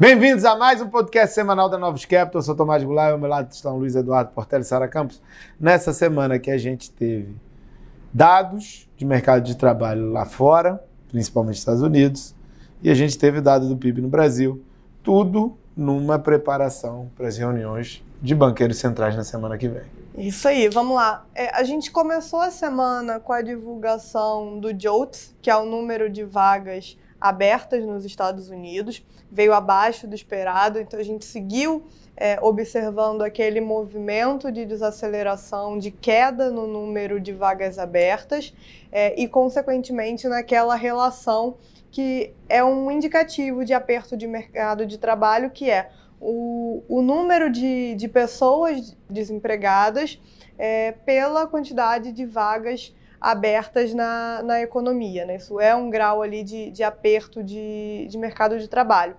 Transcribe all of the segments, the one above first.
Bem-vindos a mais um podcast semanal da Novos Capital. Eu sou Tomás Goulart ao meu lado estão Luiz Eduardo Portela e Sara Campos. Nessa semana que a gente teve dados de mercado de trabalho lá fora, principalmente nos Estados Unidos, e a gente teve dado do PIB no Brasil, tudo numa preparação para as reuniões de banqueiros centrais na semana que vem. Isso aí, vamos lá. É, a gente começou a semana com a divulgação do JOLTS, que é o número de vagas abertas nos Estados Unidos, veio abaixo do esperado, então a gente seguiu é, observando aquele movimento de desaceleração, de queda no número de vagas abertas é, e, consequentemente, naquela relação que é um indicativo de aperto de mercado de trabalho, que é o, o número de, de pessoas desempregadas é, pela quantidade de vagas abertas na, na economia. Né? Isso é um grau ali de, de aperto de, de mercado de trabalho.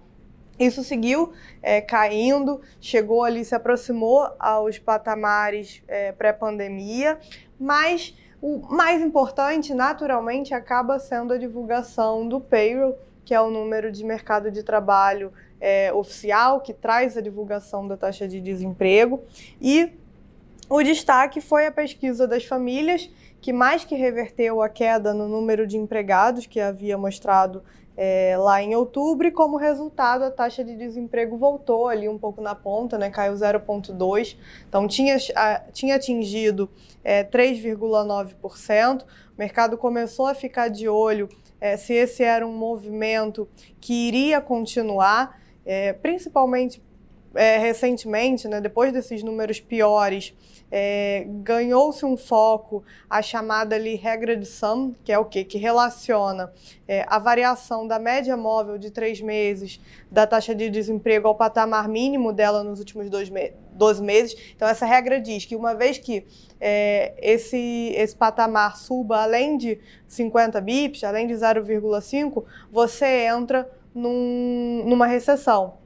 Isso seguiu é, caindo, chegou ali, se aproximou aos patamares é, pré-pandemia, mas o mais importante, naturalmente, acaba sendo a divulgação do payroll, que é o número de mercado de trabalho é, oficial, que traz a divulgação da taxa de desemprego. E o destaque foi a pesquisa das famílias, que mais que reverteu a queda no número de empregados que havia mostrado é, lá em outubro, e como resultado a taxa de desemprego voltou ali um pouco na ponta, né, caiu 0,2%, então tinha, tinha atingido é, 3,9%. O mercado começou a ficar de olho é, se esse era um movimento que iria continuar, é, principalmente é, recentemente, né, depois desses números piores, é, ganhou-se um foco a chamada ali regra de Sum, que é o quê? Que relaciona é, a variação da média móvel de três meses da taxa de desemprego ao patamar mínimo dela nos últimos dois me 12 meses. Então, essa regra diz que uma vez que é, esse, esse patamar suba além de 50 bips, além de 0,5, você entra num, numa recessão.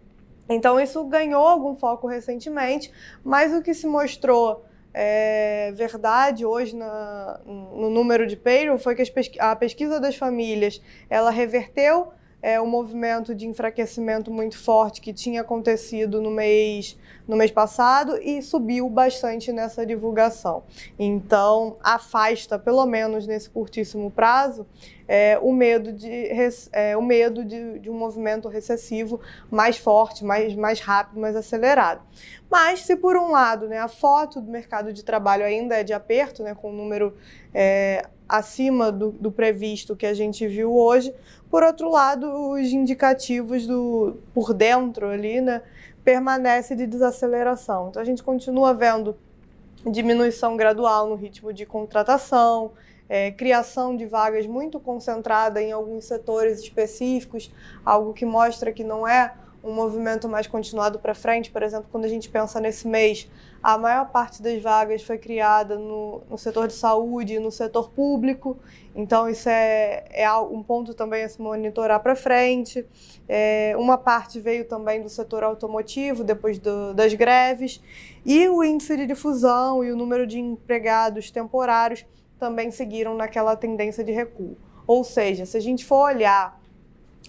Então, isso ganhou algum foco recentemente, mas o que se mostrou é, verdade hoje na, no número de payroll foi que pesqu a pesquisa das famílias ela reverteu é, o movimento de enfraquecimento muito forte que tinha acontecido no mês, no mês passado e subiu bastante nessa divulgação. Então, afasta, pelo menos nesse curtíssimo prazo, é, o medo, de, é, o medo de, de, um movimento recessivo mais forte, mais, mais rápido, mais acelerado. Mas, se por um lado né, a foto do mercado de trabalho ainda é de aperto, né, com um número é, acima do, do previsto que a gente viu hoje, por outro lado, os indicativos do por dentro ali, né, permanece de desaceleração. Então a gente continua vendo diminuição gradual no ritmo de contratação, é, criação de vagas muito concentrada em alguns setores específicos, algo que mostra que não é um movimento mais continuado para frente. Por exemplo, quando a gente pensa nesse mês, a maior parte das vagas foi criada no, no setor de saúde no setor público, então isso é, é um ponto também a se monitorar para frente. É, uma parte veio também do setor automotivo, depois do, das greves, e o índice de difusão e o número de empregados temporários também seguiram naquela tendência de recuo. Ou seja, se a gente for olhar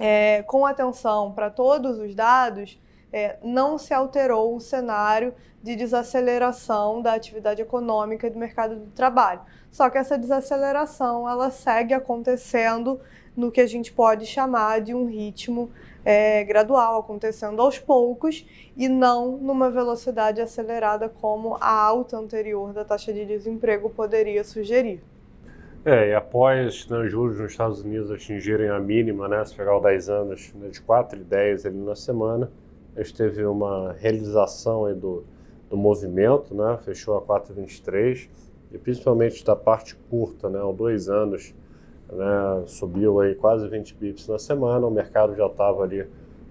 é, com atenção para todos os dados, é, não se alterou o cenário de desaceleração da atividade econômica e do mercado do trabalho. Só que essa desaceleração ela segue acontecendo no que a gente pode chamar de um ritmo é, gradual, acontecendo aos poucos e não numa velocidade acelerada como a alta anterior da taxa de desemprego poderia sugerir. É, e após né, juros nos Estados Unidos atingirem a mínima, né, se pegar os 10 anos, né, de 4,10 ali na semana, a gente teve uma realização aí do, do movimento, né, fechou a 4,23 e principalmente da parte curta, né, aos dois anos, né, subiu aí quase 20 bips na semana, o mercado já estava ali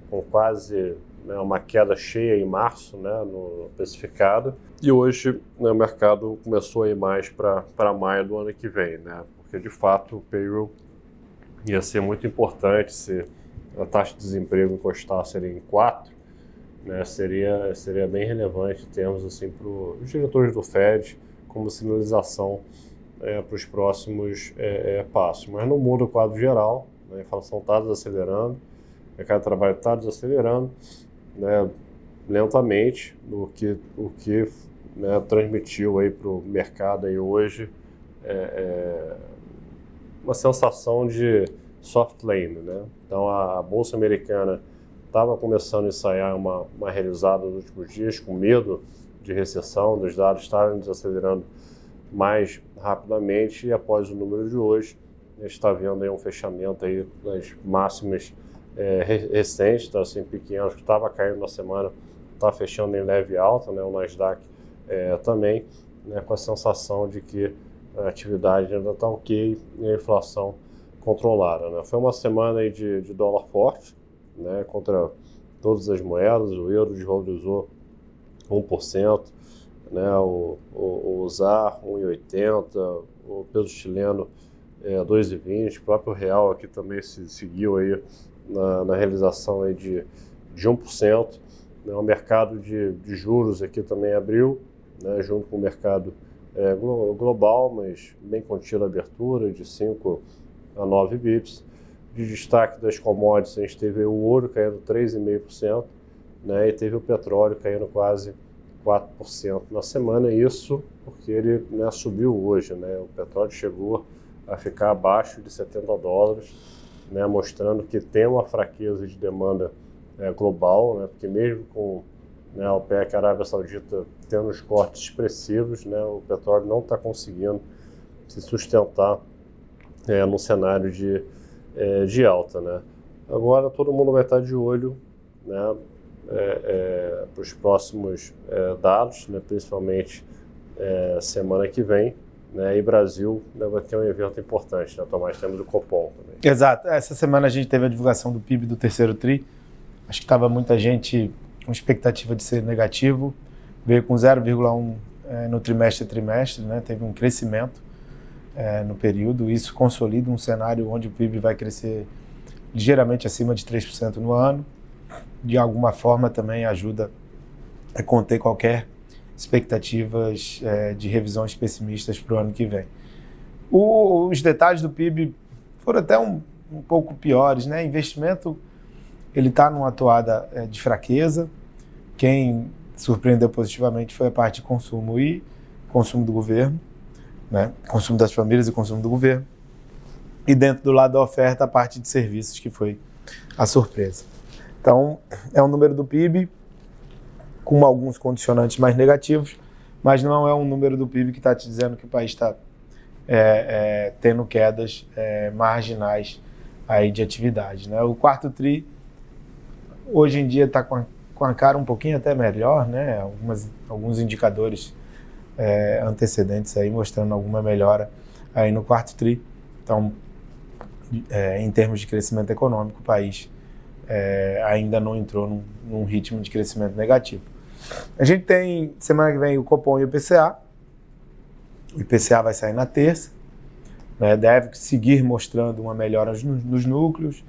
com quase né, uma queda cheia em março né, no precificado. E hoje né, o mercado começou a ir mais para maio do ano que vem, né, porque de fato o payroll ia ser muito importante se a taxa de desemprego encostasse ali em 4, né, seria, seria bem relevante termos assim, para os diretores do Fed como sinalização é, para os próximos é, é, passos. Mas não muda o quadro geral, né, a inflação está desacelerando, O mercado de trabalho está desacelerando, né, lentamente, o que, o que né, transmitiu para o mercado aí hoje é, é uma sensação de soft landing, né? Então a, a bolsa americana estava começando a ensaiar uma, uma realizada nos últimos dias com medo de recessão, dos dados estarem desacelerando mais rapidamente e após o número de hoje a gente está vendo aí um fechamento aí nas máximas é, recentes, tá, assim, pequenos que estava caindo na semana, está fechando em leve alta, né, o Nasdaq é, também, né, com a sensação de que a atividade ainda está ok e a inflação controlada. Né. Foi uma semana aí de, de dólar forte, né, contra todas as moedas, o euro desvalorizou 1%, né, o, o, o ZAR 1,80%, o peso chileno é, 2,20%, o próprio real aqui também se seguiu aí na, na realização aí de, de 1%. Né, o mercado de, de juros aqui também abriu, né, junto com o mercado é, global, mas bem contida a abertura de 5 a 9 bips. De destaque das commodities, a gente teve o ouro caindo 3,5%, né, e teve o petróleo caindo quase 4% na semana, isso porque ele né, subiu hoje. Né, o petróleo chegou a ficar abaixo de 70 dólares, né, mostrando que tem uma fraqueza de demanda é, global, né, porque mesmo com né, a OPEC a Arábia Saudita tendo os cortes expressivos, né, o petróleo não está conseguindo se sustentar é, cenário de, é, de alta. Né. Agora todo mundo vai estar de olho né, é, é para os próximos é, dados, né, principalmente é, semana que vem. Né, e Brasil né, vai ter um evento importante, né, Tomás? Temos o Copom também. Exato. Essa semana a gente teve a divulgação do PIB do terceiro TRI. Acho que estava muita gente com expectativa de ser negativo. Veio com 0,1 é, no trimestre a trimestre, né? teve um crescimento é, no período. Isso consolida um cenário onde o PIB vai crescer ligeiramente acima de 3% no ano. De alguma forma também ajuda a conter qualquer expectativas é, de revisões pessimistas para o ano que vem. O, os detalhes do PIB foram até um, um pouco piores, né? Investimento ele está numa atuada é, de fraqueza. Quem surpreendeu positivamente foi a parte de consumo e consumo do governo, né? Consumo das famílias e consumo do governo. E dentro do lado da oferta, a parte de serviços que foi a surpresa. Então, é um número do PIB com alguns condicionantes mais negativos, mas não é um número do PIB que está te dizendo que o país está é, é, tendo quedas é, marginais aí de atividade. Né? O quarto TRI, hoje em dia, está com, com, a cara um pouquinho até melhor, né? Algumas, alguns indicadores é, antecedentes aí mostrando alguma melhora aí no quarto TRI. Então, é, em termos de crescimento econômico, o país é, ainda não entrou num, num ritmo de crescimento negativo. A gente tem, semana que vem, o Copom e o IPCA. O IPCA vai sair na terça. Né, deve seguir mostrando uma melhora nos, nos núcleos,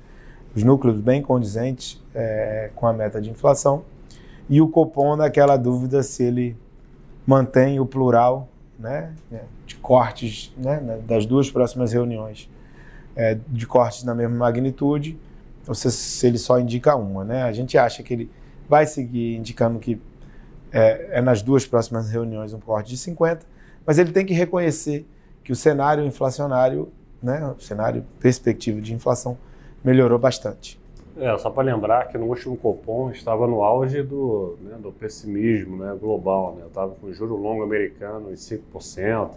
os núcleos bem condizentes é, com a meta de inflação. E o Copom naquela dúvida se ele mantém o plural né, de cortes né, das duas próximas reuniões, é, de cortes na mesma magnitude, ou se, se ele só indica uma. Né? A gente acha que ele vai seguir indicando que é, é nas duas próximas reuniões um corte de 50, mas ele tem que reconhecer que o cenário inflacionário, né, o cenário perspectivo de inflação, melhorou bastante. É, só para lembrar que no último Copom estava no auge do, né, do pessimismo né, global. Né? Estava com o juro longo americano em 5%,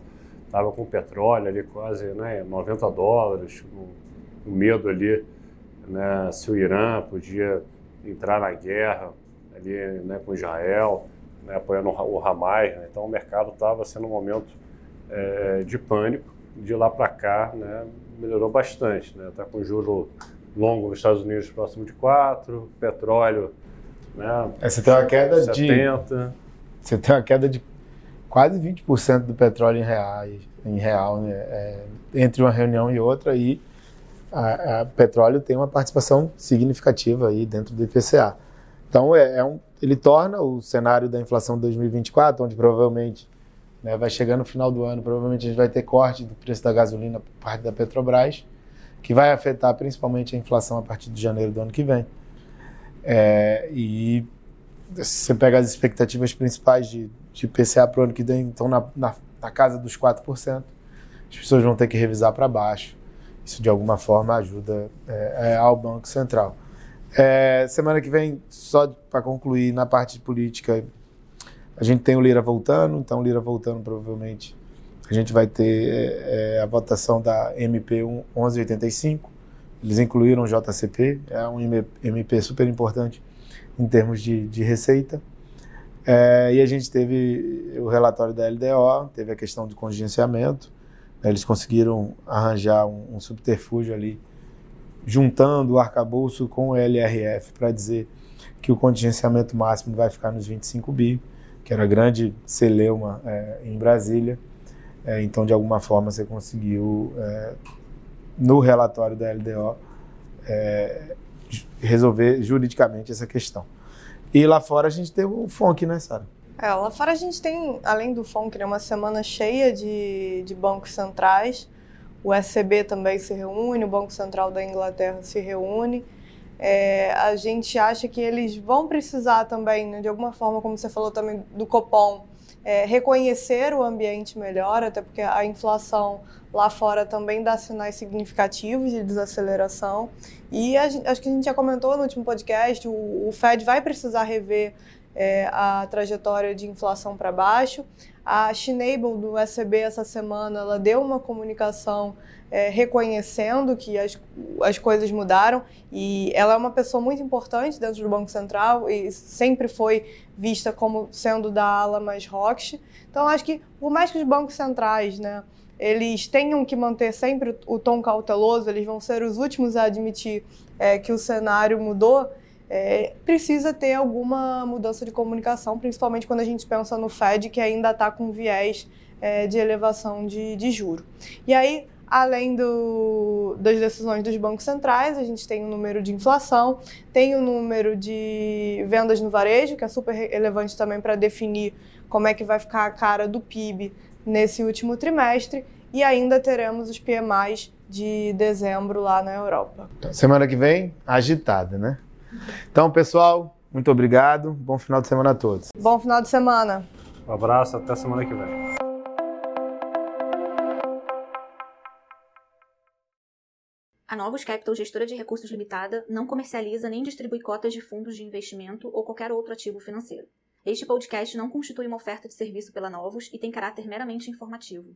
estava com o petróleo ali quase né, 90 dólares, com medo ali né, se o Irã podia entrar na guerra ali né, com Israel né, apoiando o Hamas. Né? Então o mercado estava sendo um momento é, de pânico. De lá para cá, né, melhorou bastante. Está né? Com juro longo nos Estados Unidos próximo de 4, petróleo. Né, é, você tem uma queda 70. de. Você tem uma queda de quase 20% do petróleo em, reais, em real, né? É, entre uma reunião e outra, e a, a, petróleo tem uma participação significativa aí dentro do IPCA. Então, é, é um, ele torna o cenário da inflação de 2024, onde provavelmente né, vai chegar no final do ano, provavelmente a gente vai ter corte do preço da gasolina por parte da Petrobras, que vai afetar principalmente a inflação a partir de janeiro do ano que vem. É, e você pega as expectativas principais de, de para o ano que vem, então na, na, na casa dos 4%, as pessoas vão ter que revisar para baixo. Isso de alguma forma ajuda é, é, ao Banco Central. É, semana que vem, só para concluir, na parte de política, a gente tem o Lira voltando, então o Lira voltando provavelmente a gente vai ter é, é a votação da MP 1185. Eles incluíram o JCP, é um MP super importante em termos de, de receita. É, e a gente teve o relatório da LDO, teve a questão do contingenciamento. Né, eles conseguiram arranjar um, um subterfúgio ali, juntando o arcabouço com o LRF, para dizer que o contingenciamento máximo vai ficar nos 25 bi, que era grande celeuma é, em Brasília. É, então, de alguma forma, você conseguiu, é, no relatório da LDO, é, resolver juridicamente essa questão. E lá fora a gente tem o FONC, né, Sara? É, lá fora a gente tem, além do FONC, né, uma semana cheia de, de bancos centrais. O SCB também se reúne, o Banco Central da Inglaterra se reúne. É, a gente acha que eles vão precisar também, né, de alguma forma, como você falou também do Copom, é, reconhecer o ambiente melhor, até porque a inflação lá fora também dá sinais significativos de desaceleração. E a, acho que a gente já comentou no último podcast, o, o Fed vai precisar rever é, a trajetória de inflação para baixo. A Schneibel do SCB essa semana ela deu uma comunicação é, reconhecendo que as, as coisas mudaram e ela é uma pessoa muito importante dentro do Banco Central e sempre foi vista como sendo da ala mais rock. Então, acho que por mais que os bancos centrais, né, eles tenham que manter sempre o tom cauteloso, eles vão ser os últimos a admitir é, que o cenário mudou, é, precisa ter alguma mudança de comunicação, principalmente quando a gente pensa no Fed, que ainda está com viés é, de elevação de, de juro. E aí, Além do, das decisões dos bancos centrais, a gente tem o número de inflação, tem o número de vendas no varejo, que é super relevante também para definir como é que vai ficar a cara do PIB nesse último trimestre, e ainda teremos os PMIs de dezembro lá na Europa. Semana que vem, agitada, né? Então, pessoal, muito obrigado. Bom final de semana a todos. Bom final de semana. Um abraço, até semana que vem. A Novos Capital, gestora de recursos limitada, não comercializa nem distribui cotas de fundos de investimento ou qualquer outro ativo financeiro. Este podcast não constitui uma oferta de serviço pela Novos e tem caráter meramente informativo.